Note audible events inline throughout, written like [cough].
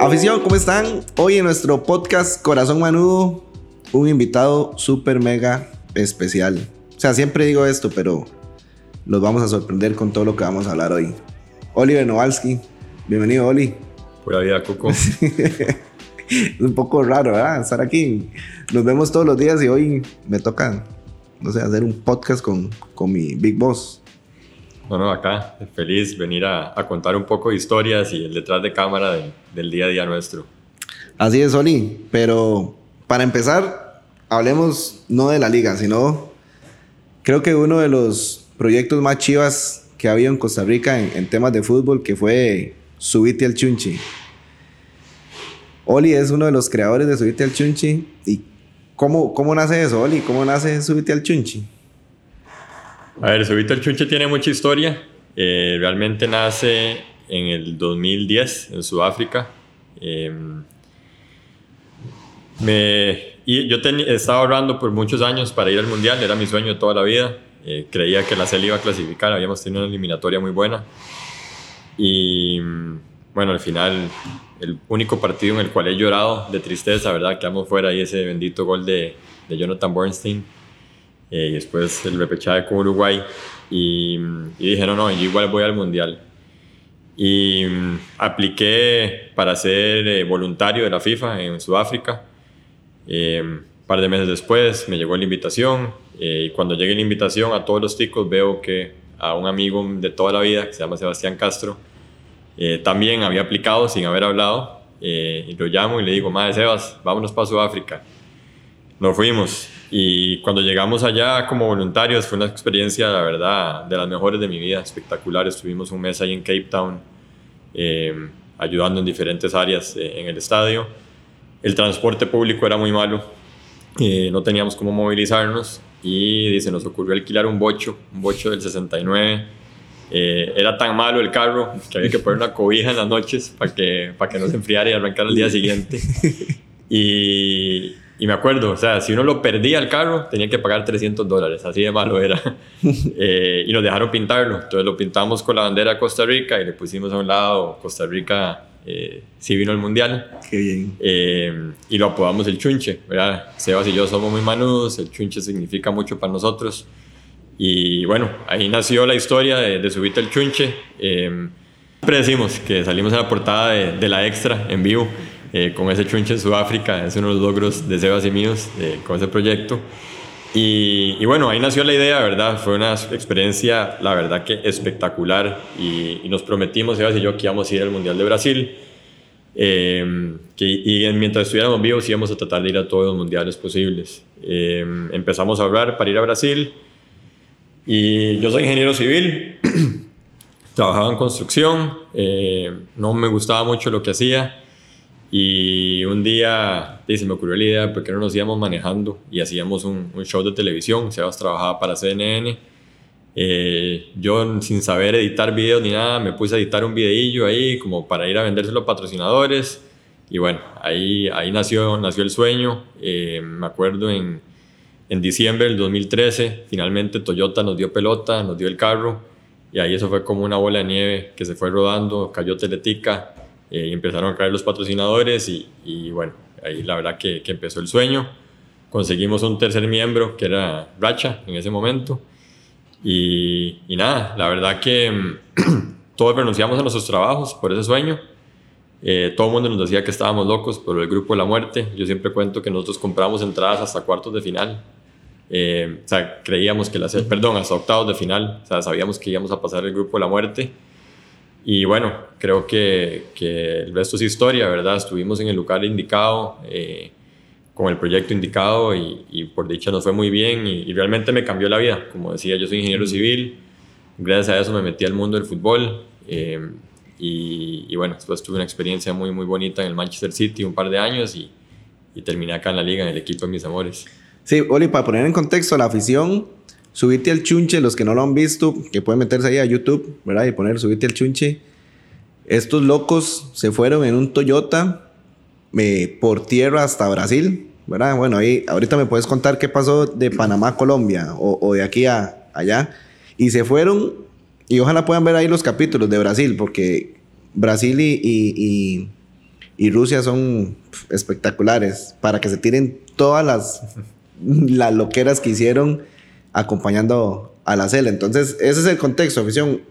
Afición, ¿cómo están? Hoy en nuestro podcast Corazón Manudo, un invitado súper mega especial. O sea, siempre digo esto, pero los vamos a sorprender con todo lo que vamos a hablar hoy. Oliver Nowalski, bienvenido, Oli. Pura vida, Coco. es [laughs] un poco raro, ¿verdad? Estar aquí. Nos vemos todos los días y hoy me toca, no sé, hacer un podcast con, con mi Big Boss. Bueno, acá feliz venir a, a, contar un poco de historias y el detrás de cámara del día a día nuestro. Así es, Oli. Pero para empezar, hablemos no de la liga, sino creo que uno de los proyectos más chivas que ha habido en Costa Rica en, en temas de fútbol, que fue Subite al Chunchi. Oli es uno de los creadores de Subite al Chunchi. ¿Y cómo, cómo nace eso, Oli? ¿Cómo nace Subite al Chunchi? A ver, Subite al Chunchi tiene mucha historia. Eh, realmente nace en el 2010 en Sudáfrica. Eh, me, y yo estaba ahorrando por muchos años para ir al Mundial, era mi sueño de toda la vida. Eh, creía que la CEL iba a clasificar, habíamos tenido una eliminatoria muy buena. Y bueno, al final, el único partido en el cual he llorado de tristeza, ¿verdad? Quedamos fuera ahí ese bendito gol de, de Jonathan Bernstein. Eh, y después el repechaje con Uruguay. Y, y, dije, no, no, yo igual voy al Mundial. Y um, apliqué para ser eh, voluntario de la FIFA en Sudáfrica. Eh, un par de meses después me llegó la invitación. y cuando llegue la invitación a todos los ticos veo que a un amigo de toda la vida, que se llama Sebastián Castro, también había aplicado sin haber hablado. y lo llamo y le digo, madre Sebas, vámonos para Sudáfrica. Nos fuimos y cuando llegamos allá como voluntarios fue una experiencia, la verdad, de las mejores de mi vida, espectacular. Estuvimos un mes ahí en Cape Town eh, ayudando en diferentes áreas eh, en el estadio. El transporte público era muy malo, eh, no teníamos cómo movilizarnos y se nos ocurrió alquilar un bocho, un bocho del 69. era tan malo el carro que había que poner una cobija en las noches para que, para que no se enfriara y arrancar al día siguiente. [laughs] Y, y me acuerdo, o sea, si uno lo perdía el carro, tenía que pagar 300 dólares, así de malo era. [laughs] eh, y nos dejaron pintarlo, entonces lo pintamos con la bandera de Costa Rica y le pusimos a un lado Costa Rica, eh, sí vino el mundial. Qué bien. Eh, y lo apodamos el chunche, ¿verdad? Sebas y yo somos muy manudos, el chunche significa mucho para nosotros. Y bueno, ahí nació la historia de, de subirte el chunche. Eh, siempre decimos que salimos en la portada de, de la extra en vivo. Eh, con ese chunche en Sudáfrica, es uno de los logros de Sebas y míos eh, con ese proyecto. Y, bueno, ahí nació la idea, ¿verdad? Fue una experiencia, la verdad que espectacular y, nos prometimos, Sebas y yo, que íbamos a ir al Mundial de Brasil. Eh, que, y mientras estuviéramos vivos íbamos a tratar de ir a todos los mundiales posibles. Empezamos a hablar para ir a Brasil y yo soy ingeniero civil, [clears throat] trabajaba en construcción, no me gustaba mucho lo que hacía y un día se me ocurrió la idea porque no nos íbamos manejando y hacíamos un, un show de televisión. Sebas trabajaba para CNN. Eh, yo, sin saber editar videos ni nada, me puse a editar un videillo ahí como para ir a vendérselo a patrocinadores. Y bueno, ahí, ahí nació, nació el sueño. Eh, me acuerdo en, en diciembre del 2013, finalmente Toyota nos dio pelota, nos dio el carro. Y ahí eso fue como una bola de nieve que se fue rodando, cayó Teletica eh, empezaron a caer los patrocinadores y, y bueno, ahí la verdad que, que, empezó el sueño. Conseguimos un tercer miembro que era Racha en ese momento y, y nada, la verdad que [clears throat] todos renunciamos a nuestros trabajos por ese sueño. Eh, todo el mundo nos decía que estábamos locos por el grupo de la muerte. Yo siempre cuento que nosotros compramos entradas hasta cuartos de final. Eh, o sea, creíamos que las, perdón, hasta octavos de final. O sea, sabíamos que íbamos a pasar el grupo de la muerte y bueno, creo que, que, el resto es historia, ¿verdad? Estuvimos en el lugar indicado, eh, con el proyecto indicado y, y, por dicha nos fue muy bien y, y, realmente me cambió la vida. Como decía, yo soy ingeniero civil, gracias a eso me metí al mundo del fútbol eh, y, y, bueno, después tuve una experiencia muy, muy bonita en el Manchester City un par de años y, y terminé acá en la liga, en el equipo de mis amores. Sí, Oli, para poner en contexto la afición, Subite al chunche, los que no lo han visto, que pueden meterse ahí a YouTube, ¿verdad? Y poner subite al chunche. Estos locos se fueron en un Toyota eh, por tierra hasta Brasil, ¿verdad? Bueno, ahí ahorita me puedes contar qué pasó de Panamá a Colombia o, o, de aquí a allá. Y se fueron, y ojalá puedan ver ahí los capítulos de Brasil, porque Brasil y, y, y, y Rusia son espectaculares para que se tiren todas las, las loqueras que hicieron acompañando a la cela. Entonces, ese es el contexto, afición.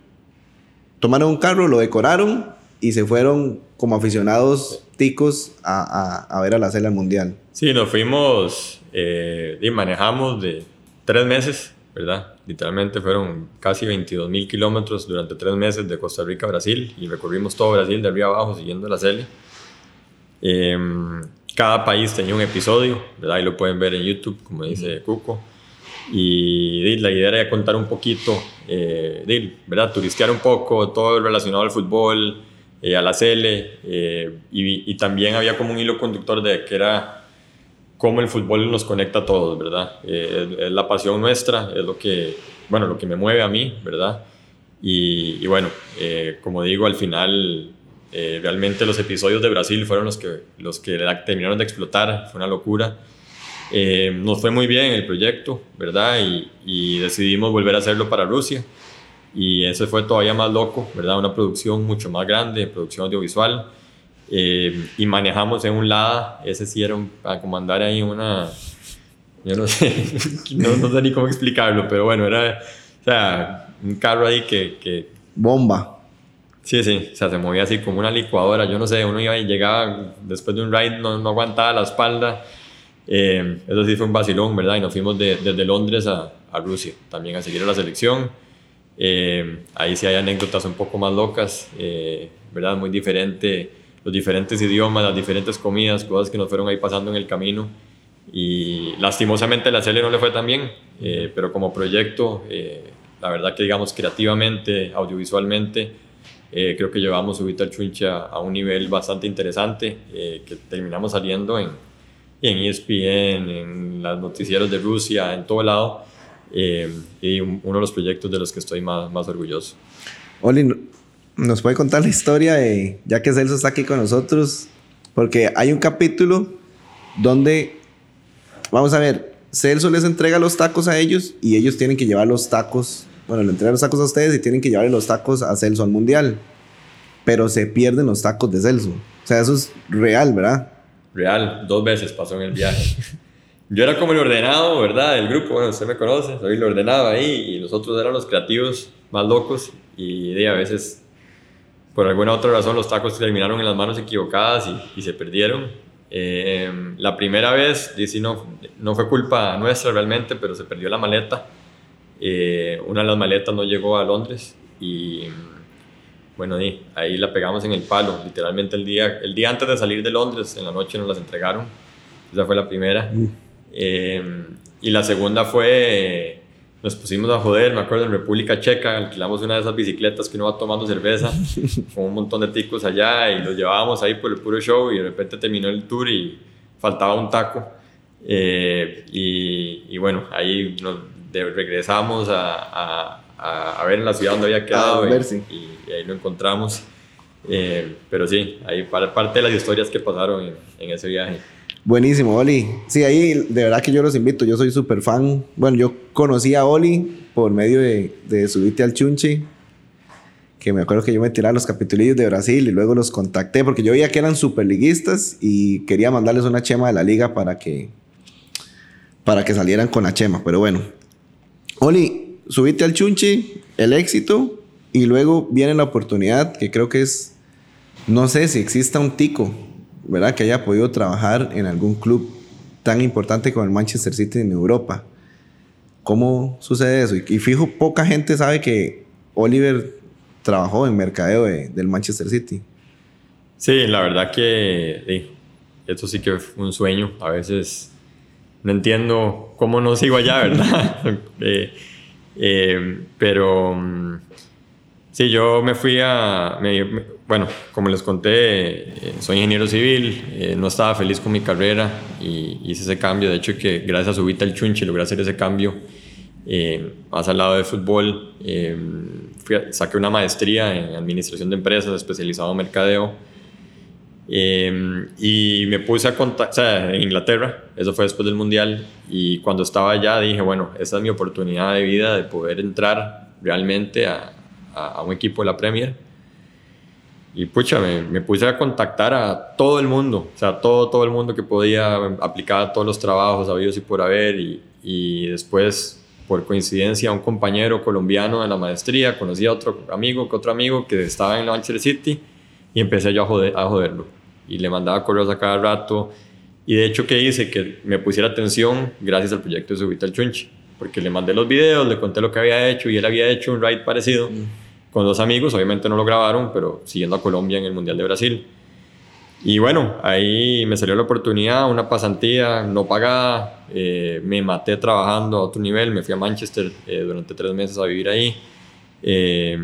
Tomaron un carro, lo decoraron y se fueron como aficionados ticos a, a, ver a la cela mundial. Sí, nos fuimos eh, y manejamos de tres meses, ¿verdad? Literalmente fueron casi 22 mil kilómetros durante tres meses de Costa Rica a Brasil y recorrimos todo Brasil de arriba abajo siguiendo la cele. Em, cada país tenía un episodio, ¿verdad? Y lo pueden ver en YouTube, como dice Cuco. Y, la idea era contar un poquito, eh, ¿verdad? Turistear un poco, todo relacionado al fútbol, eh, a la cele. Eh, y, y, también había como un hilo conductor de que era cómo el fútbol nos conecta a todos, ¿verdad? es, la pasión nuestra, es lo que, bueno, lo que me mueve a mí, ¿verdad? Y, y bueno, como digo, al final eh, realmente los episodios de Brasil fueron los que, los que terminaron de explotar, fue una locura. Eh, nos fue muy bien el proyecto, ¿verdad? Y, y, decidimos volver a hacerlo para Rusia. Y eso fue todavía más loco, ¿verdad? Una producción mucho más grande, producción audiovisual. Eh, y manejamos en un Lada, ese sí era un, para comandar ahí una... Yo no sé, [laughs] no, no, sé ni cómo explicarlo, pero bueno, era o sea, un carro ahí que... que Bomba Sí, sí, o sea, se movía así como una licuadora, yo no sé, uno iba y llegaba después de un ride, no, no aguantaba la espalda. Eh, eso sí fue un vacilón, ¿verdad? Y nos fuimos de, desde Londres a, a, Rusia también a seguir a la selección. Eh, ahí sí hay anécdotas un poco más locas, eh, ¿verdad? Muy diferente, los diferentes idiomas, las diferentes comidas, cosas que nos fueron ahí pasando en el camino. Y lastimosamente la serie no le fue tan bien, pero como proyecto, la verdad que digamos creativamente, audiovisualmente, eh, creo que llevamos Subita al Chunche a, un nivel bastante interesante, eh, que terminamos saliendo en, en ESPN, en los noticieros de Rusia, en todo lado, eh, y uno de los proyectos de los que estoy más, más orgulloso. Oli, ¿nos puede contar la historia de, ya que Celso está aquí con nosotros? Porque hay un capítulo donde, vamos a ver, Celso les entrega los tacos a ellos y ellos tienen que llevar los tacos bueno, le entregan los tacos a ustedes y tienen que llevarle los tacos a Celso al mundial. Pero se pierden los tacos de Celso. O sea, eso es real, ¿verdad? Real, dos veces pasó en el viaje. Yo era como el ordenado, ¿verdad? Del grupo, bueno, usted me conoce, soy el ordenado ahí y los otros eran los creativos más locos y de, a veces, por alguna otra razón, los tacos terminaron en las manos equivocadas y, se perdieron. Eh, la primera vez, no, no fue culpa nuestra realmente, pero se perdió la maleta eh, una de las maletas no llegó a Londres y bueno, ahí la pegamos en el palo, literalmente el día, el día antes de salir de Londres, en la noche nos las entregaron, esa fue la primera. Mm. Eh, y la segunda fue, nos pusimos a joder, me acuerdo, en República Checa, alquilamos una de esas bicicletas que uno va tomando cerveza, [laughs] con un montón de ticos allá y los llevábamos ahí por el puro show y de repente terminó el tour y faltaba un taco. Eh, y, y, bueno, ahí nos regresamos a, a, a, ver en la ciudad donde había quedado y, ahí lo encontramos. Eh, pero sí, ahí parte de las historias que pasaron en, en, ese viaje. Buenísimo, Oli. Sí, ahí de verdad que yo los invito. Yo soy súper fan. Bueno, yo conocí a Oli por medio de, de subirte al chunche. Que me acuerdo que yo me tiraba los capitulillos de Brasil y luego los contacté porque yo veía que eran superliguistas y quería mandarles una chema de la liga para que, para que salieran con la chema. Pero bueno, Oli, subiste al chunchi, el éxito, y luego viene la oportunidad, que creo que es, no sé si exista un tico, ¿verdad? Que haya podido trabajar en algún club tan importante como el Manchester City en Europa. ¿Cómo sucede eso? Y, fijo, poca gente sabe que Oliver trabajó en mercadeo del Manchester City. Sí, la verdad que sí, esto sí que fue un sueño. A veces no entiendo cómo no sigo allá, ¿verdad? [laughs] eh, pero mm, sí, yo me fui a, bueno, como les conté, eh, soy ingeniero civil, no estaba feliz con mi carrera y hice ese cambio, de hecho que gracias a Subita el Chunche logré hacer ese cambio más al lado de fútbol, saqué una maestría en administración de empresas especializado en mercadeo Em, y me puse a contactar, o sea, en Inglaterra, eso fue después del Mundial, y cuando estaba allá dije, bueno, esa es mi oportunidad de vida de poder entrar realmente a, a, un equipo de la Premier. y pucha, me, me, puse a contactar a todo el mundo, o sea, todo, todo el mundo que podía aplicar a todos los trabajos habidos y por haber. Y, y después, por coincidencia, un compañero colombiano de la maestría, conocí a otro amigo, que otro amigo que estaba en Manchester City y empecé yo a, joder, a joderlo. Y le mandaba correos a cada rato. Y de hecho, ¿qué hice? Que me pusiera atención gracias al proyecto de Subita al Chunchi. Porque le mandé los videos, le conté lo que había hecho y él había hecho un ride parecido. Mm con dos amigos, obviamente no lo grabaron, pero siguiendo a Colombia en el Mundial de Brasil. Y bueno, ahí me salió la oportunidad, una pasantía no pagada, eh, me maté trabajando a otro nivel, me fui a Manchester eh, durante tres meses a vivir ahí. Eh,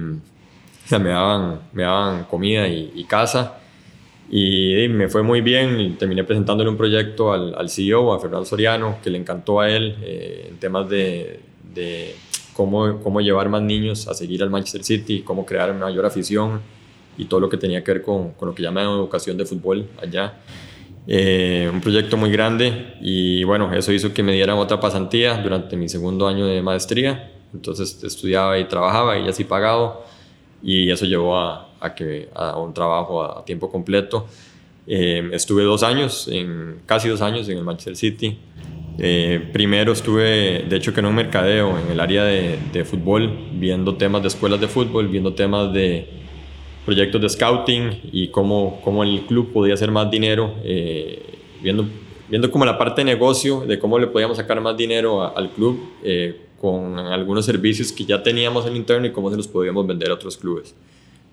me daban, me daban comida y, casa y, me fue muy bien y terminé presentándole un proyecto al, al CEO, a Fernando Soriano, que le encantó a él en temas de, de cómo, cómo llevar más niños a seguir al Manchester City, cómo crear mayor afición y todo lo que tenía que ver con, con lo que llaman educación de fútbol allá. Eh, un proyecto muy grande y bueno, eso hizo que me dieran otra pasantía durante mi segundo año de maestría. Entonces estudiaba y trabajaba y así pagado y eso llevó a, a que, a un trabajo a, tiempo completo. Eh, estuve dos años, en, casi dos años en el Manchester City. Eh, primero estuve, de hecho, que en un mercadeo en el área de, de, fútbol, viendo temas de escuelas de fútbol, viendo temas de proyectos de scouting y cómo, cómo el club podía hacer más dinero, eh, viendo, viendo como la parte de negocio, de cómo le podíamos sacar más dinero al club eh, con algunos servicios que ya teníamos en interno y cómo se los podíamos vender a otros clubes.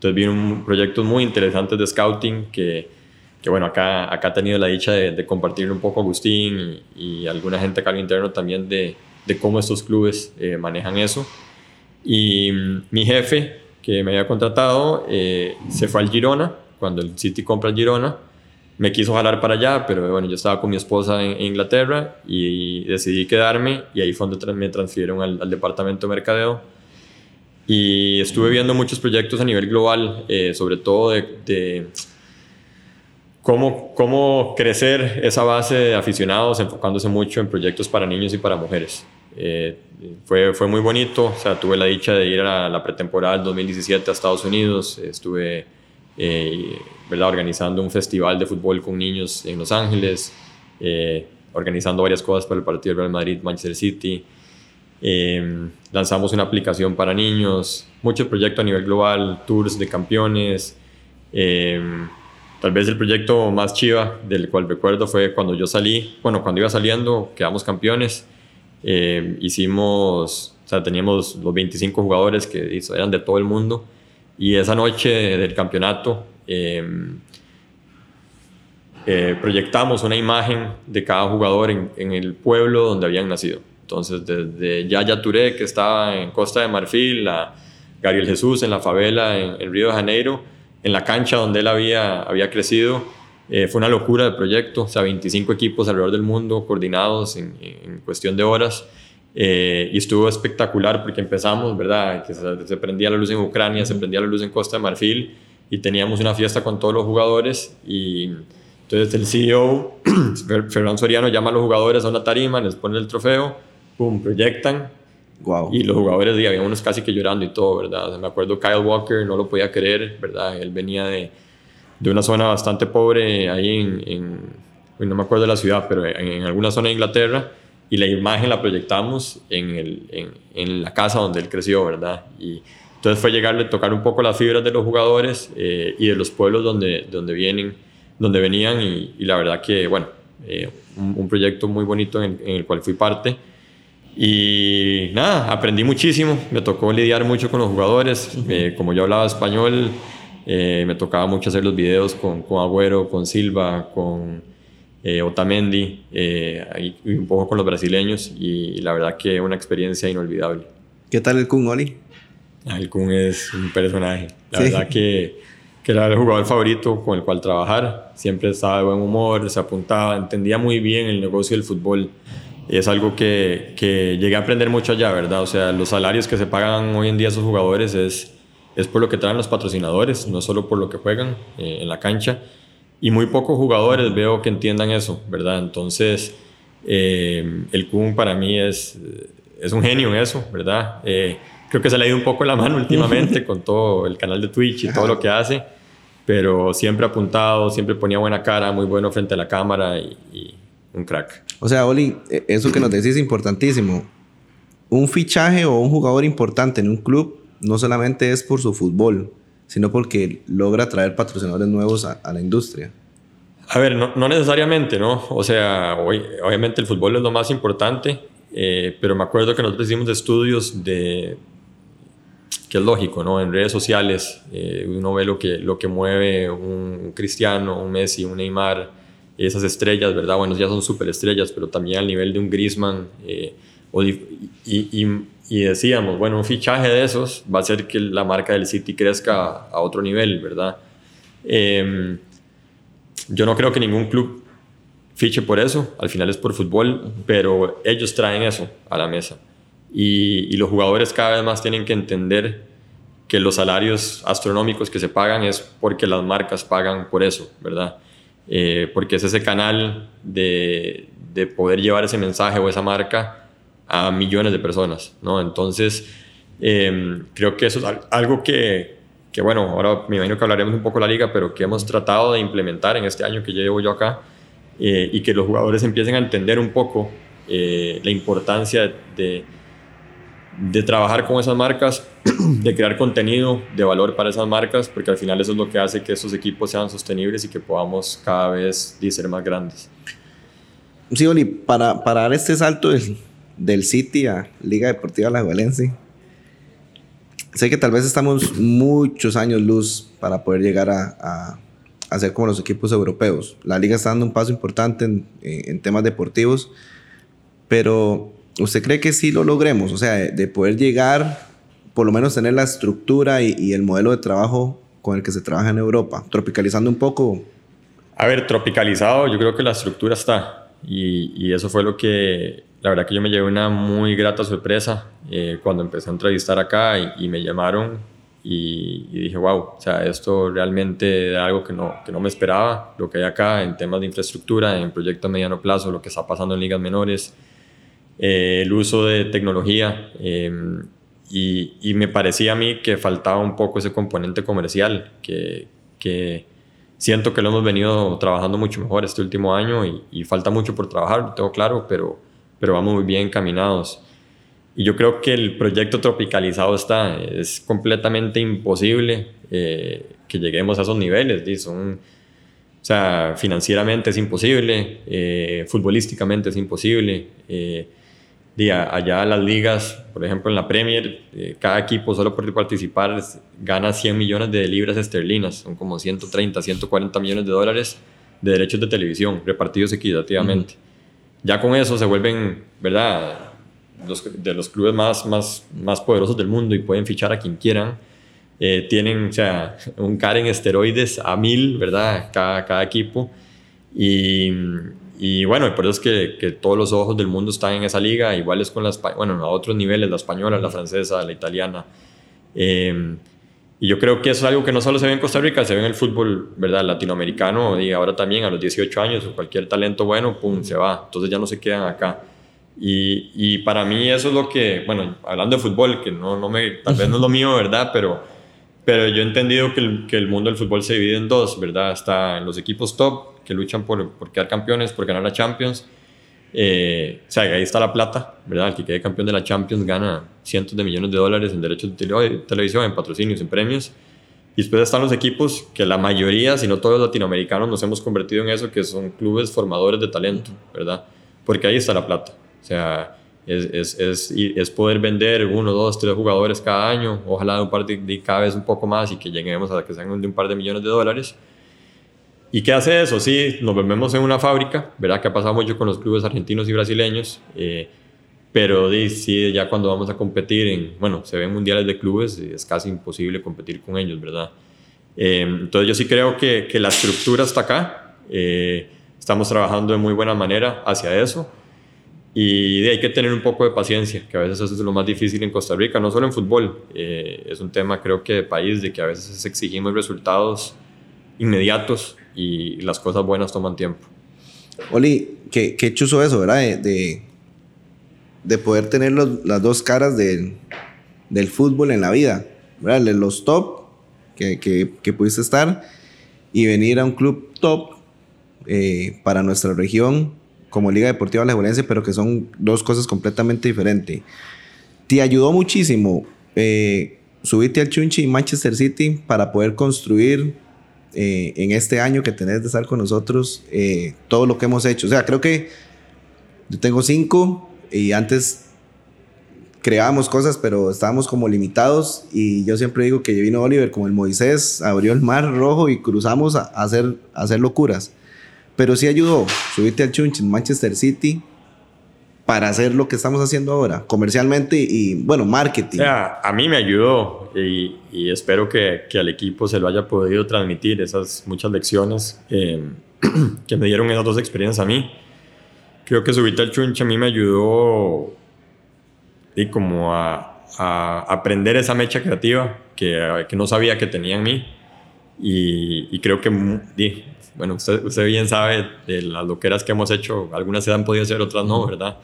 Entonces vi un proyectos muy interesantes de scouting que que bueno, acá, acá he tenido la dicha de, de compartir un poco Agustín y, alguna gente acá al interno también de, de cómo estos clubes eh, manejan eso. Y mm, mi jefe, que me había contratado, eh, se fue al Girona, cuando el City compra el Girona, me quiso jalar para allá, pero bueno, yo estaba con mi esposa en, Inglaterra y decidí quedarme y ahí fue donde me transfirieron al, al departamento de mercadeo. Y estuve viendo muchos proyectos a nivel global, eh, sobre todo de, cómo, cómo crecer esa base de aficionados enfocándose mucho en proyectos para niños y para mujeres. Eh, fue, fue muy bonito, o sea, tuve la dicha de ir a la, pretemporada del 2017 a Estados Unidos, estuve eh, ¿verdad? organizando un festival de fútbol con niños en Los Ángeles, organizando varias cosas para el partido Real Madrid-Manchester City, lanzamos una aplicación para niños, muchos proyectos a nivel global, tours de campeones, Tal vez el proyecto más chiva del cual recuerdo fue cuando yo salí, bueno, cuando iba saliendo, quedamos campeones. Eh, hicimos, o sea, teníamos los 25 jugadores que eran de todo el mundo. Y esa noche del campeonato eh, proyectamos una imagen de cada jugador en, en, el pueblo donde habían nacido. Entonces, desde Yaya Touré, que estaba en Costa de Marfil, a Gabriel Jesús en la favela en, en Río de Janeiro, en la cancha donde él había, había crecido. Eh, fue una locura de proyecto, o sea, 25 equipos alrededor del mundo coordinados en, cuestión de horas. Eh, y estuvo espectacular porque empezamos, ¿verdad? Que se, prendía la luz en Ucrania, se prendía la luz en Costa de Marfil y teníamos una fiesta con todos los jugadores. Y entonces el CEO, [clears throat] Fernando Soriano, llama a los jugadores a una tarima, les pone el trofeo, pum, proyectan y los jugadores, había unos casi que llorando y todo, ¿verdad? me acuerdo Kyle Walker, no lo podía creer, ¿verdad? Él venía de, de una zona bastante pobre ahí en, en, no me acuerdo de la ciudad, pero en, alguna zona de Inglaterra, y la imagen la proyectamos en, el, en, en, la casa donde él creció, ¿verdad? Y entonces fue llegarle a tocar un poco las fibras de los jugadores eh, y de los pueblos donde, donde, vienen, donde venían, y, la verdad que, bueno, eh, un, un, proyecto muy bonito en, el cual fui parte. Y nada, aprendí muchísimo, me tocó lidiar mucho con los jugadores, eh, como yo hablaba español, eh, me tocaba mucho hacer los videos con, con Agüero, con Silva, con eh, Otamendi y, un poco con los brasileños. Y, la verdad que una experiencia inolvidable. ¿Qué tal el Kun Oli? Ah, el Kun es un personaje, la verdad que, que era el jugador favorito con el cual trabajar, siempre estaba de buen humor, se apuntaba, entendía muy bien el negocio del fútbol es algo que, que, llegué a aprender mucho allá, ¿verdad? O sea, los salarios que se pagan hoy en día a esos jugadores es, es por lo que traen los patrocinadores, no solo por lo que juegan eh, en la cancha. Y muy pocos jugadores veo que entiendan eso, ¿verdad? Entonces, eh, el Kun para mí es, es un genio en eso, ¿verdad? Eh, creo que se le ha ido un poco la mano últimamente [laughs] con todo el canal de Twitch y todo lo que hace pero siempre apuntado, siempre ponía buena cara, muy bueno frente a la cámara y, un crack. O sea, Oli, e, eso que nos decís es importantísimo. Un fichaje o un jugador importante en un club no solamente es por su fútbol, sino porque logra traer patrocinadores nuevos a, la industria. A ver, no, no, necesariamente, ¿no? O sea, hoy, obviamente el fútbol es lo más importante, eh, pero me acuerdo que nosotros hicimos estudios de, que es lógico, ¿no? En redes sociales eh, uno ve lo que, lo que mueve un Cristiano, un Messi, un Neymar, esas estrellas, ¿verdad? Bueno, ya son superestrellas, pero también al nivel de un Griezmann. Eh, y, y, decíamos, bueno, un fichaje de esos va a hacer que la marca del City crezca a otro nivel, ¿verdad? Em, yo no creo que ningún club fiche por eso, al final es por fútbol, pero ellos traen eso a la mesa. Y, los jugadores cada vez más tienen que entender que los salarios astronómicos que se pagan es porque las marcas pagan por eso, ¿verdad? Eh, porque es ese canal de, de poder llevar ese mensaje o esa marca a millones de personas, ¿no? Entonces, em, creo que eso es algo que, que, bueno, ahora me imagino que hablaremos un poco de la liga, pero que hemos tratado de implementar en este año que llevo yo acá eh, y que los jugadores empiecen a entender un poco eh, la importancia de, de trabajar con esas marcas, [clears throat] de crear contenido de valor para esas marcas, porque al final eso es lo que hace que esos equipos sean sostenibles y que podamos cada vez ser más grandes. Sí, Oli, para, para dar este salto del City a Liga Deportiva La Valencia. Sé que tal vez estamos muchos años luz para poder llegar a, a, ser como los equipos europeos. La liga está dando un paso importante en, en, temas deportivos, pero ¿usted cree que sí lo logremos? O sea, de, poder llegar, por lo menos tener la estructura y, y el modelo de trabajo con el que se trabaja en Europa, tropicalizando un poco. A ver, tropicalizado, yo creo que la estructura está. Y, y, eso fue lo que la verdad que yo me llevé una muy grata sorpresa eh, cuando empecé a entrevistar acá y, me llamaron y, dije, wow, o sea, esto realmente es algo que no, que no me esperaba, lo que hay acá en temas de infraestructura, en proyectos a mediano plazo, lo que está pasando en ligas menores, eh, el uso de tecnología. Em, y, me parecía a mí que faltaba un poco ese componente comercial, que, siento que lo hemos venido trabajando mucho mejor este último año y, falta mucho por trabajar, lo tengo claro, pero pero vamos muy bien encaminados. Y yo creo que el proyecto tropicalizado está, es completamente imposible eh, que lleguemos a esos niveles. Son, o sea, financieramente es imposible, eh, futbolísticamente es imposible. Allá las ligas, por ejemplo en la Premier, eh, cada equipo solo por participar gana 100 millones de libras esterlinas, son como 130, 140 millones de dólares de derechos de televisión repartidos equitativamente ya con eso se vuelven, ¿verdad? de los clubes más, más, más poderosos del mundo y pueden fichar a quien quieran. Eh, tienen, o sea, un CAR en esteroides a mil, ¿verdad? Cada, cada equipo. Y, y, bueno, por eso es que, que, todos los ojos del mundo están en esa liga, iguales con las, bueno, a otros niveles, la española, la francesa, la italiana. Eh, y yo creo que eso es algo que no solo se ve en Costa Rica, se ve en el fútbol, ¿verdad? Latinoamericano y ahora también a los 18 años, cualquier talento bueno, pum, se va. Entonces ya no se quedan acá. Y, y para mí eso es lo que, bueno, hablando de fútbol, que no, no me, tal vez no es lo mío, ¿verdad? Pero, pero yo he entendido que el, que el mundo del fútbol se divide en dos, ¿verdad? Está los equipos top, que luchan por, por quedar campeones, por ganar la Champions, eh, o sea, ahí está la plata, ¿verdad? El que quede campeón de la Champions gana cientos de millones de dólares en derechos de televisión, en patrocinios, en premios. Y después están los equipos que la mayoría, si no todos los latinoamericanos, nos hemos convertido en eso, que son clubes formadores de talento, ¿verdad? Porque ahí está la plata. O sea, es, es, es, es poder vender uno, dos, tres jugadores cada año, ojalá un par de, cada vez un poco más y que lleguemos a que sean de un par de millones de dólares ¿Y qué hace eso? Sí, nos volvemos en una fábrica, ¿verdad? Que ha pasado mucho con los clubes argentinos y brasileños, eh, pero sí, ya cuando vamos a competir en, bueno, se ven mundiales de clubes, es casi imposible competir con ellos, ¿verdad? Eh, entonces yo sí creo que, que, la estructura está acá, eh, estamos trabajando de muy buena manera hacia eso y hay que tener un poco de paciencia, que a veces eso es lo más difícil en Costa Rica, no solo en fútbol, es un tema creo que de país, de que a veces exigimos resultados inmediatos y las cosas buenas toman tiempo. Oli, qué, qué chuzo eso, ¿verdad? De, de, poder tener las dos caras del, del, fútbol en la vida, ¿verdad? Los top que, que, que, pudiste estar y venir a un club top eh, para nuestra región como Liga Deportiva Alajuelense, pero que son dos cosas completamente diferentes. Te ayudó muchísimo eh, subirte al Chunchi y Manchester City para poder construir eh, en este año que tenés de estar con nosotros eh, todo lo que hemos hecho. O sea, creo que yo tengo cinco y antes creábamos cosas, pero estábamos como limitados y yo siempre digo que vino Oliver como el Moisés, abrió el mar rojo y cruzamos a, hacer, a hacer locuras. Pero sí ayudó subirte al Chunchi en Manchester City para hacer lo que estamos haciendo ahora, comercialmente y, bueno, marketing. A mí me ayudó y, espero que, que, al equipo se lo haya podido transmitir esas muchas lecciones eh, [clears throat] que me dieron esas dos experiencias a mí. Creo que subirte al chunche a mí me ayudó y como a, aprender esa mecha creativa que, que, no sabía que tenía en mí. Y creo que, bueno, usted, usted, bien sabe de las loqueras que hemos hecho, algunas se han podido hacer, otras no, ¿verdad?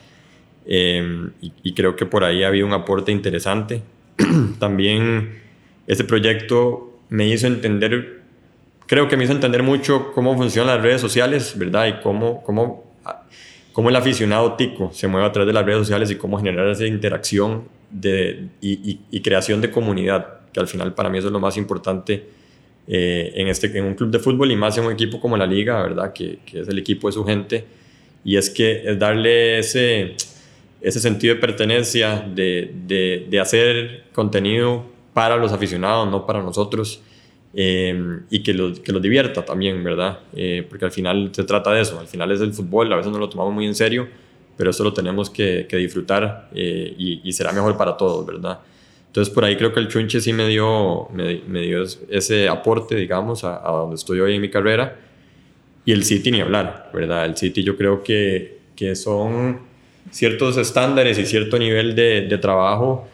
Eh, y, y, creo que por ahí ha habido un aporte interesante. [clears throat] También ese proyecto me hizo entender, creo que me hizo entender mucho cómo funcionan las redes sociales, ¿verdad? Y cómo, cómo, cómo el aficionado tico se mueve a través de las redes sociales y cómo generar esa interacción de, y, y, y creación de comunidad, que al final para mí eso es lo más importante eh, en, este, en un club de fútbol y más en un equipo como la liga, ¿verdad? Que, que es el equipo de su gente. Y es que es darle ese, ese sentido de pertenencia, de, de, de hacer contenido para los aficionados, no para nosotros. Eh, y que los, que los divierta también, ¿verdad? Eh, porque al final se trata de eso, al final es el fútbol, a veces no lo tomamos muy en serio, pero eso lo tenemos que, que disfrutar eh, y, y, será mejor para todos, ¿verdad? Entonces por ahí creo que el Chunche sí me dio, me, me dio ese aporte, digamos, a, a, donde estoy hoy en mi carrera. Y el City ni hablar, ¿verdad? El City yo creo que, que son ciertos estándares y cierto nivel de, de trabajo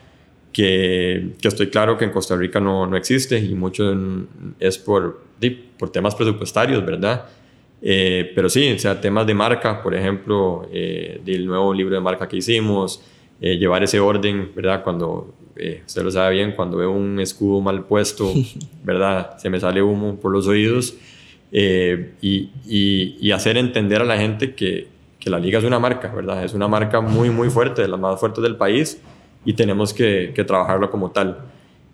que, que, estoy claro que en Costa Rica no, no existe y mucho es por, por temas presupuestarios, ¿verdad? Eh, pero sí, o sea, temas de marca, por ejemplo, eh, del nuevo libro de marca que hicimos, eh, llevar ese orden, ¿verdad? Cuando, eh, usted lo sabe bien, cuando veo un escudo mal puesto, [laughs] ¿verdad? Se me sale humo por los oídos eh, y, y, y, hacer entender a la gente que, que la liga es una marca, ¿verdad? Es una marca muy, muy fuerte, de las más fuertes del país y tenemos que, que trabajarlo como tal.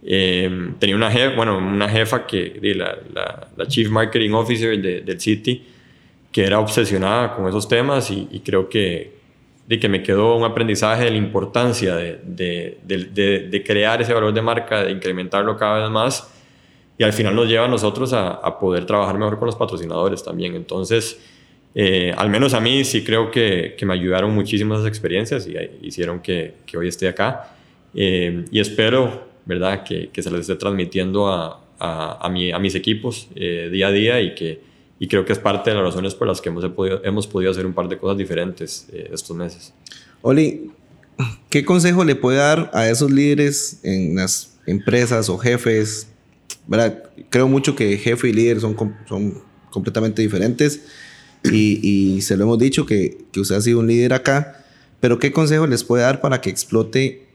Eh, tenía una jefa, bueno, una jefa que, la, la, la Chief Marketing Officer de, del City, que era obsesionada con esos temas y, y creo que, de que me quedó un aprendizaje de la importancia de, de, de, crear ese valor de marca, de incrementarlo cada vez más y al final nos lleva a nosotros a, a poder trabajar mejor con los patrocinadores también. Entonces, eh, al menos a mí sí creo que, que me ayudaron muchísimo esas experiencias y hicieron que, que hoy esté acá. Eh, y espero, ¿verdad?, que, que, se les esté transmitiendo a, a, a, mi, a mis equipos eh, día a día y que y creo que es parte de las razones por las que hemos podido, hemos podido hacer un par de cosas diferentes eh, estos meses. Oli, ¿qué consejo le puede dar a esos líderes en las empresas o jefes? ¿verdad? Creo mucho que jefe y líder son, son completamente diferentes y, y, se lo hemos dicho que, que usted ha sido un líder acá, pero ¿qué consejo les puede dar para que explote,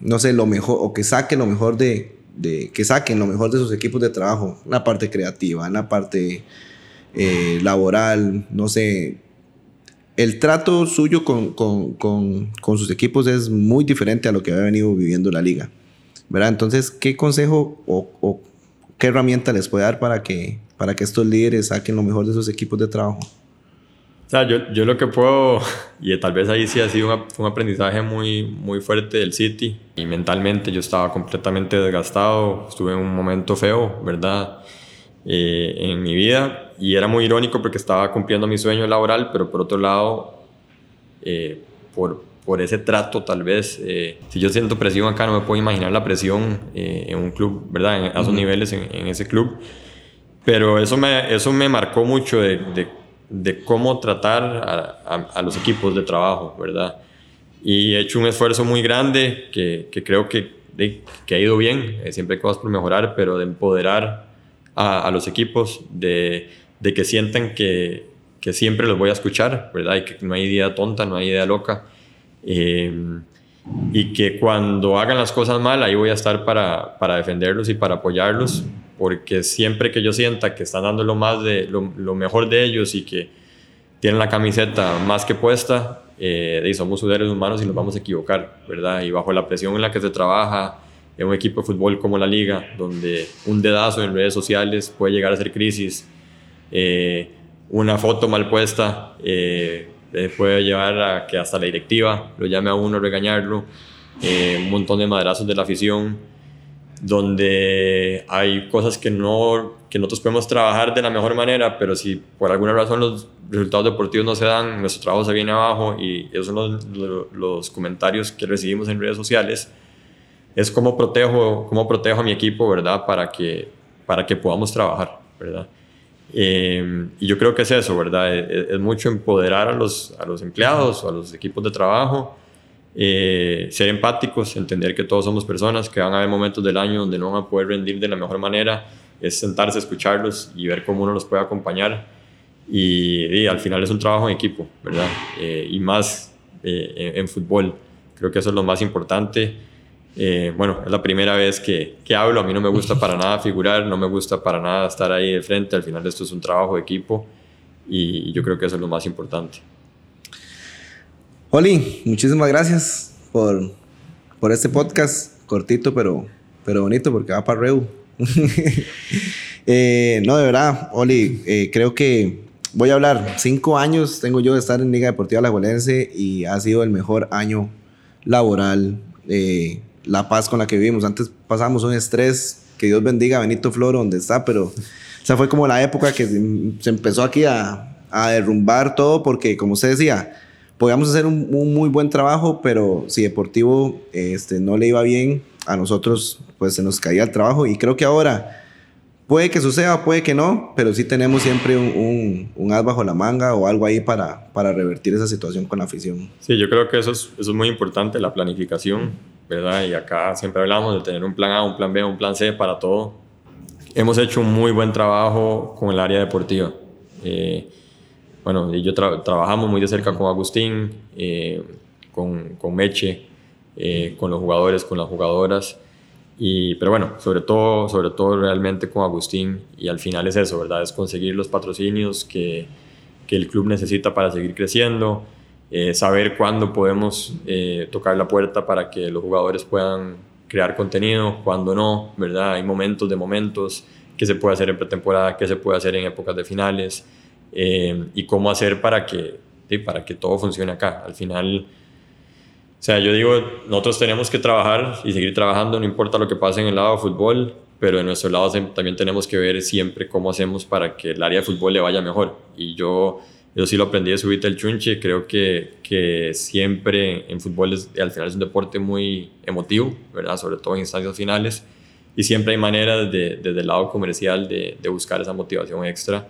no sé, lo mejor o que saque lo mejor de, de que saquen lo mejor de sus equipos de trabajo? Una parte creativa, una parte eh, laboral, no sé. El trato suyo con, con, con, con, sus equipos es muy diferente a lo que había venido viviendo la liga. ¿verdad? Entonces, ¿qué consejo o, o qué herramienta les puede dar para que para que estos líderes saquen lo mejor de sus equipos de trabajo? O sea, yo, yo lo que puedo, [laughs] y tal vez ahí sí ha sido un, un aprendizaje muy, muy fuerte del City, y mentalmente yo estaba completamente desgastado, estuve en un momento feo, ¿verdad? Eh, en mi vida, y era muy irónico porque estaba cumpliendo mi sueño laboral, pero por otro lado, eh, por, por ese trato tal vez, eh, si yo siento presión acá, no me puedo imaginar la presión eh, en un club, ¿verdad? En, a esos uh -huh. niveles en, en ese club. Pero eso me, eso me marcó mucho de, de, de cómo tratar a, a, los equipos de trabajo, ¿verdad? Y he hecho un esfuerzo muy grande que, que creo que, que ha ido bien, eh, siempre hay cosas por mejorar, pero de empoderar a, a los equipos, de, de que sientan que, que, siempre los voy a escuchar, ¿verdad? Y que no hay idea tonta, no hay idea loca. Eh, y que cuando hagan las cosas mal, ahí voy a estar para, para defenderlos y para apoyarlos, porque siempre que yo sienta que están dando lo, más de, lo, mejor de ellos y que tienen la camiseta más que puesta, eh, somos seres humanos y nos vamos a equivocar, ¿verdad? Y bajo la presión en la que se trabaja en un equipo de fútbol como la liga, donde un dedazo en redes sociales puede llegar a ser crisis, eh, una foto mal puesta eh, eh, puede llevar a que hasta la directiva lo llame a uno a regañarlo, eh, un montón de madrazos de la afición, donde hay cosas que, no, que nosotros podemos trabajar de la mejor manera, pero si por alguna razón los resultados deportivos no se dan, nuestro trabajo se viene abajo y esos son los, los, comentarios que recibimos en redes sociales. Es como protejo, cómo protejo a mi equipo, ¿verdad? Para que, para que podamos trabajar, ¿verdad? Eh, y yo creo que es eso, ¿verdad? Es, mucho empoderar a los, a los empleados o a los equipos de trabajo, eh, ser empáticos, entender que todos somos personas, que van a haber momentos del año donde no van a poder rendir de la mejor manera, es sentarse, escucharlos y ver cómo uno los puede acompañar. Y, al final es un trabajo en equipo, ¿verdad? Eh, y más en, en fútbol. Creo que eso es lo más importante. Eh, bueno, es la primera vez que, que, hablo, a mí no me gusta para nada figurar, no me gusta para nada estar ahí de frente, al final esto es un trabajo de equipo y yo creo que eso es lo más importante. Oli, muchísimas gracias por, por este podcast cortito pero, pero bonito porque va para Reu. [laughs] eh, no, de verdad, Oli, eh, creo que voy a hablar. Cinco años tengo yo de estar en Liga Deportiva Alajuelense y ha sido el mejor año laboral. La paz con la que vivimos. Antes pasábamos un estrés, que Dios bendiga Benito Floro donde está, pero esa fue como la época que se empezó aquí a, a derrumbar todo porque, como usted decía, podíamos hacer un, muy buen trabajo, pero si Deportivo este, no le iba bien, a nosotros pues se nos caía el trabajo y creo que ahora puede que suceda, puede que no, pero sí tenemos siempre un, un, un, as bajo la manga o algo ahí para, para revertir esa situación con la afición. Sí, yo creo que eso es, eso es muy importante, la planificación ¿verdad? Y acá siempre hablamos de tener un plan A, un plan B, un plan C para todo. Hemos hecho un muy buen trabajo con el área deportiva. Eh, bueno, y yo trabajamos muy de cerca con Agustín, eh, con, con, Meche, eh, con los jugadores, con las jugadoras. Y, pero bueno, sobre todo, sobre todo realmente con Agustín. Y al final es eso, ¿verdad? Es conseguir los patrocinios que, que el club necesita para seguir creciendo. Eh, saber cuándo podemos eh, tocar la puerta para que los jugadores puedan crear contenido, cuándo no, ¿verdad? Hay momentos de momentos, qué se puede hacer en pretemporada, qué se puede hacer en épocas de finales eh, y cómo hacer para que, para que todo funcione acá. Al final, o sea, yo digo, nosotros tenemos que trabajar y seguir trabajando, no importa lo que pase en el lado de fútbol, pero en nuestro lado también tenemos que ver siempre cómo hacemos para que el área de fútbol le vaya mejor. Y yo yo sí lo aprendí de subirte el chunche. Creo que, que siempre en fútbol es, al final es un deporte muy emotivo, ¿verdad? Sobre todo en instancias finales. Y siempre hay maneras de, desde el lado comercial de, de buscar esa motivación extra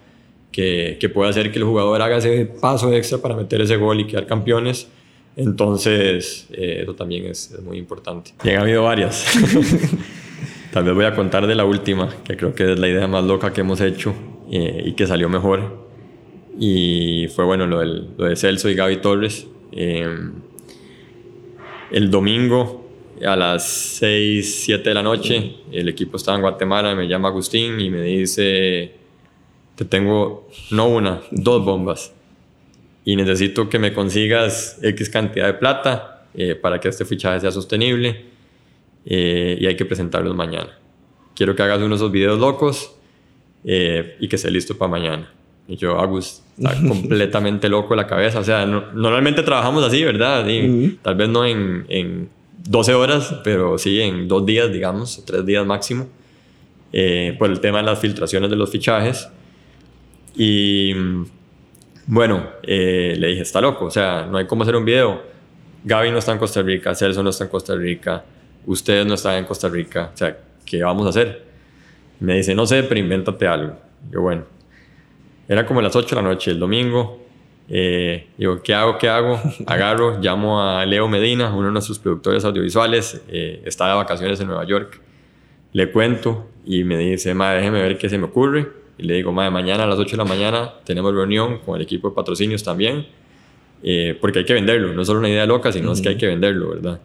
que, que puede hacer que el jugador haga ese paso extra para meter ese gol y quedar campeones. Entonces, eh, eso también es, es, muy importante. Y han habido varias. [laughs] Tal vez voy a contar de la última, que creo que es la idea más loca que hemos hecho eh, y que salió mejor y fue bueno lo, del, lo de Celso y Gaby Torres. Em, el domingo a las 6, 7 de la noche, el equipo estaba en Guatemala, me llama Agustín y me dice, te tengo no una, dos bombas y necesito que me consigas X cantidad de plata eh, para que este fichaje sea sostenible eh, y hay que presentarlos mañana. Quiero que hagas uno de esos videos locos eh, y que esté listo para mañana. Y yo, Agus, está [laughs] completamente loco la cabeza. O sea, normalmente trabajamos así, ¿verdad? Tal vez no en, en, 12 horas, pero sí en dos días, digamos, tres días máximo, eh, por el tema de las filtraciones de los fichajes. Y bueno, eh, le dije, está loco, o sea, no hay cómo hacer un video. Gaby no está en Costa Rica, Celso no está en Costa Rica, ustedes no están en Costa Rica, o sea, ¿qué vamos a hacer? Me dice, no sé, pero invéntate algo. Yo, bueno, era como las 8 de la noche, el domingo. Eh, digo, ¿qué hago? ¿Qué hago? [laughs] Agarro, llamo a Leo Medina, uno de nuestros productores audiovisuales. Eh, está de vacaciones en Nueva York. Le cuento y me dice, madre, déjeme ver qué se me ocurre. Y le digo, madre, mañana a las 8 de la mañana tenemos reunión con el equipo de patrocinios también. Eh, porque hay que venderlo. No es solo una idea loca, sino es que hay que venderlo, ¿verdad?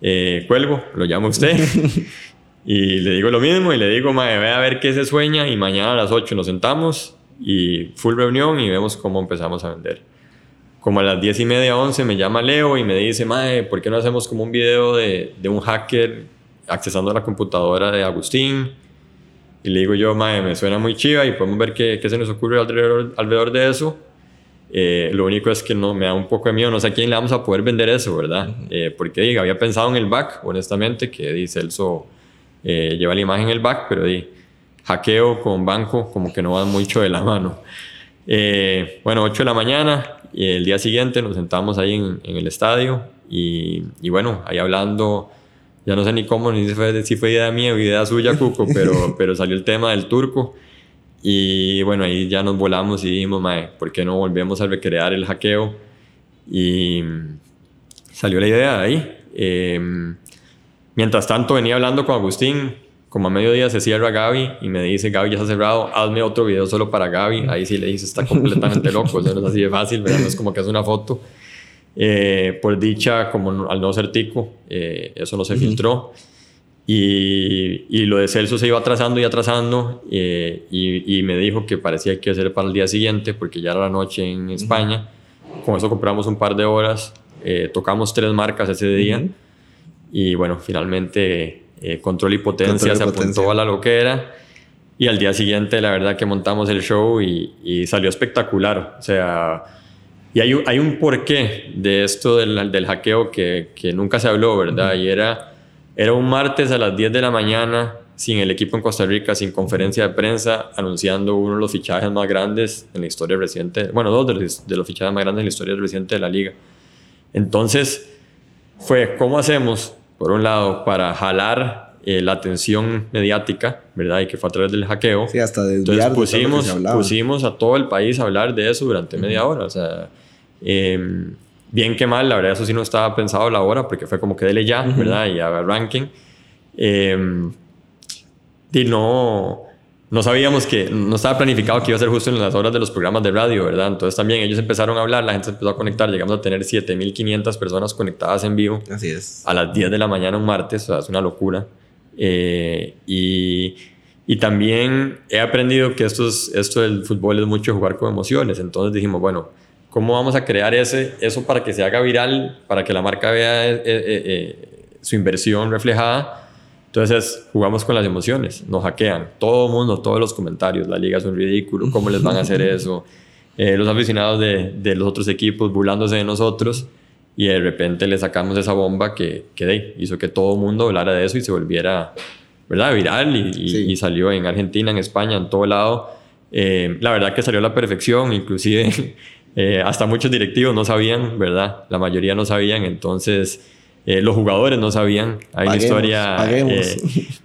eh, cuelgo, lo llama usted. [laughs] y le digo lo mismo y le digo, mae, ve a ver qué se sueña y mañana a las 8 nos sentamos y full reunión y vemos cómo empezamos a vender. Como a las 10 y media, 11 me llama Leo y me dice, mae, ¿por qué no hacemos como un video de, de un hacker accesando a la computadora de Agustín? Y le digo yo, mae, me suena muy chiva y podemos ver qué, qué se nos ocurre alrededor, alrededor de eso. Eh, lo único es que no me da un poco de miedo, no sé a quién le vamos a poder vender eso, ¿verdad? Eh, porque diga, había pensado en el back, honestamente, que dice Celso eh, lleva la imagen en el back, pero di, hackeo con banco como que no van mucho de la mano. bueno, 8 de la mañana y el día siguiente nos sentamos ahí en, en el estadio y, y, bueno, ahí hablando, ya no sé ni cómo, ni si fue, si fue idea mía o idea suya, Cuco, pero, [laughs] pero salió el tema del turco. Y bueno, ahí ya nos volamos y dijimos, mae, ¿por qué no volvemos a recrear el hackeo? Y salió la idea de ahí. Eh, mientras tanto, venía hablando con Agustín. Como a mediodía se cierra Gaby y me dice, Gaby ya está cerrado, hazme otro video solo para Gaby. Ahí sí le dice, está completamente [laughs] loco, eso no es así de fácil, ¿verdad? no es como que es una foto. Eh, por dicha, como al no ser tico, eh, eso no se filtró. Y, y, lo de Celso se iba atrasando y atrasando eh, y, y, me dijo que parecía que iba a ser para el día siguiente porque ya era la noche en España. Con eso compramos un par de horas, eh, tocamos tres marcas ese día y bueno, finalmente eh, Control y Potencia se apuntó a la loquera y al día siguiente la verdad que montamos el show y, y salió espectacular. O sea, y hay, hay un porqué de esto del, del hackeo que, que, nunca se habló, ¿verdad? Y era era un martes a las 10 de la mañana, sin el equipo en Costa Rica, sin conferencia de prensa, anunciando uno de los fichajes más grandes en la historia reciente, bueno, dos de los, de los fichajes más grandes en la historia reciente de la liga. Entonces, fue, ¿cómo hacemos, por un lado, para jalar eh, la atención mediática, ¿verdad? Y que fue a través del hackeo. Sí, hasta Entonces pusimos, pusimos a todo el país a hablar de eso durante media hora. O sea, eh, bien que mal, la verdad eso sí no estaba pensado a la hora porque fue como que dele ya, ¿verdad? Y haga ranking. Eh, y no, no sabíamos que, no estaba planificado que iba a ser justo en las horas de los programas de radio, ¿verdad? Entonces también ellos empezaron a hablar, la gente empezó a conectar, llegamos a tener 7.500 personas conectadas en vivo. Así es. A las 10 de la mañana un martes, o sea, es una locura. Eh, y, y también he aprendido que esto, es, esto del fútbol es mucho jugar con emociones, entonces dijimos, bueno, ¿Cómo vamos a crear ese, eso para que se haga viral, para que la marca vea eh, eh, su inversión reflejada? Entonces jugamos con las emociones, nos hackean, todo el mundo, todos los comentarios, la liga es un ridículo, ¿cómo les van a hacer [laughs] eso? los aficionados de, de, los otros equipos burlándose de nosotros y de repente le sacamos esa bomba que, que hizo que todo el mundo hablara de eso y se volviera ¿verdad? viral y, y, sí. y salió en Argentina, en España, en todo lado. la verdad que salió a la perfección, inclusive [laughs] Eh, hasta muchos directivos no sabían, ¿verdad? La mayoría no sabían, entonces eh, los jugadores no sabían. Hay paguemos, una historia, eh,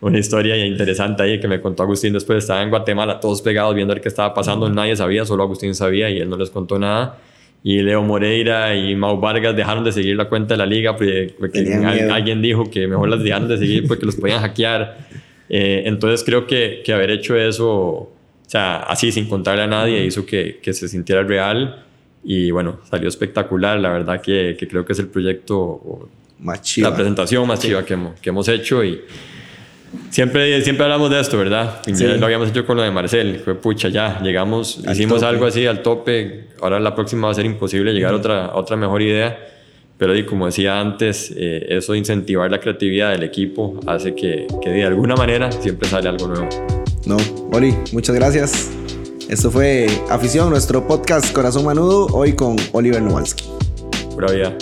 una historia interesante ahí que me contó Agustín después. Estaba en Guatemala, todos pegados viendo el que estaba pasando. Nadie sabía, solo Agustín sabía y él no les contó nada. Y Leo Moreira y Mau Vargas dejaron de seguir la cuenta de la liga porque, porque alguien, alguien dijo que mejor las dejaron de seguir porque los podían hackear. Eh, entonces creo que, que haber hecho eso, o sea, así sin contarle a nadie, hizo que, que se sintiera real y bueno, salió espectacular. La verdad que, que creo que es el proyecto, más chiva. la presentación más chiva que hemos, que hemos hecho. Y siempre, siempre hablamos de esto, ¿verdad? Sí. Lo habíamos hecho con lo de Marcel. Fue pucha, ya llegamos, al hicimos tope. algo así al tope. Ahora la próxima va a ser imposible llegar a otra, a otra mejor idea. Pero y como decía antes, eh, eso de incentivar la creatividad del equipo hace que, que de alguna manera siempre sale algo nuevo. No, Oli, muchas gracias. Esto fue Afición, nuestro podcast Corazón Manudo, hoy con Oliver Nowalski. Pura vida.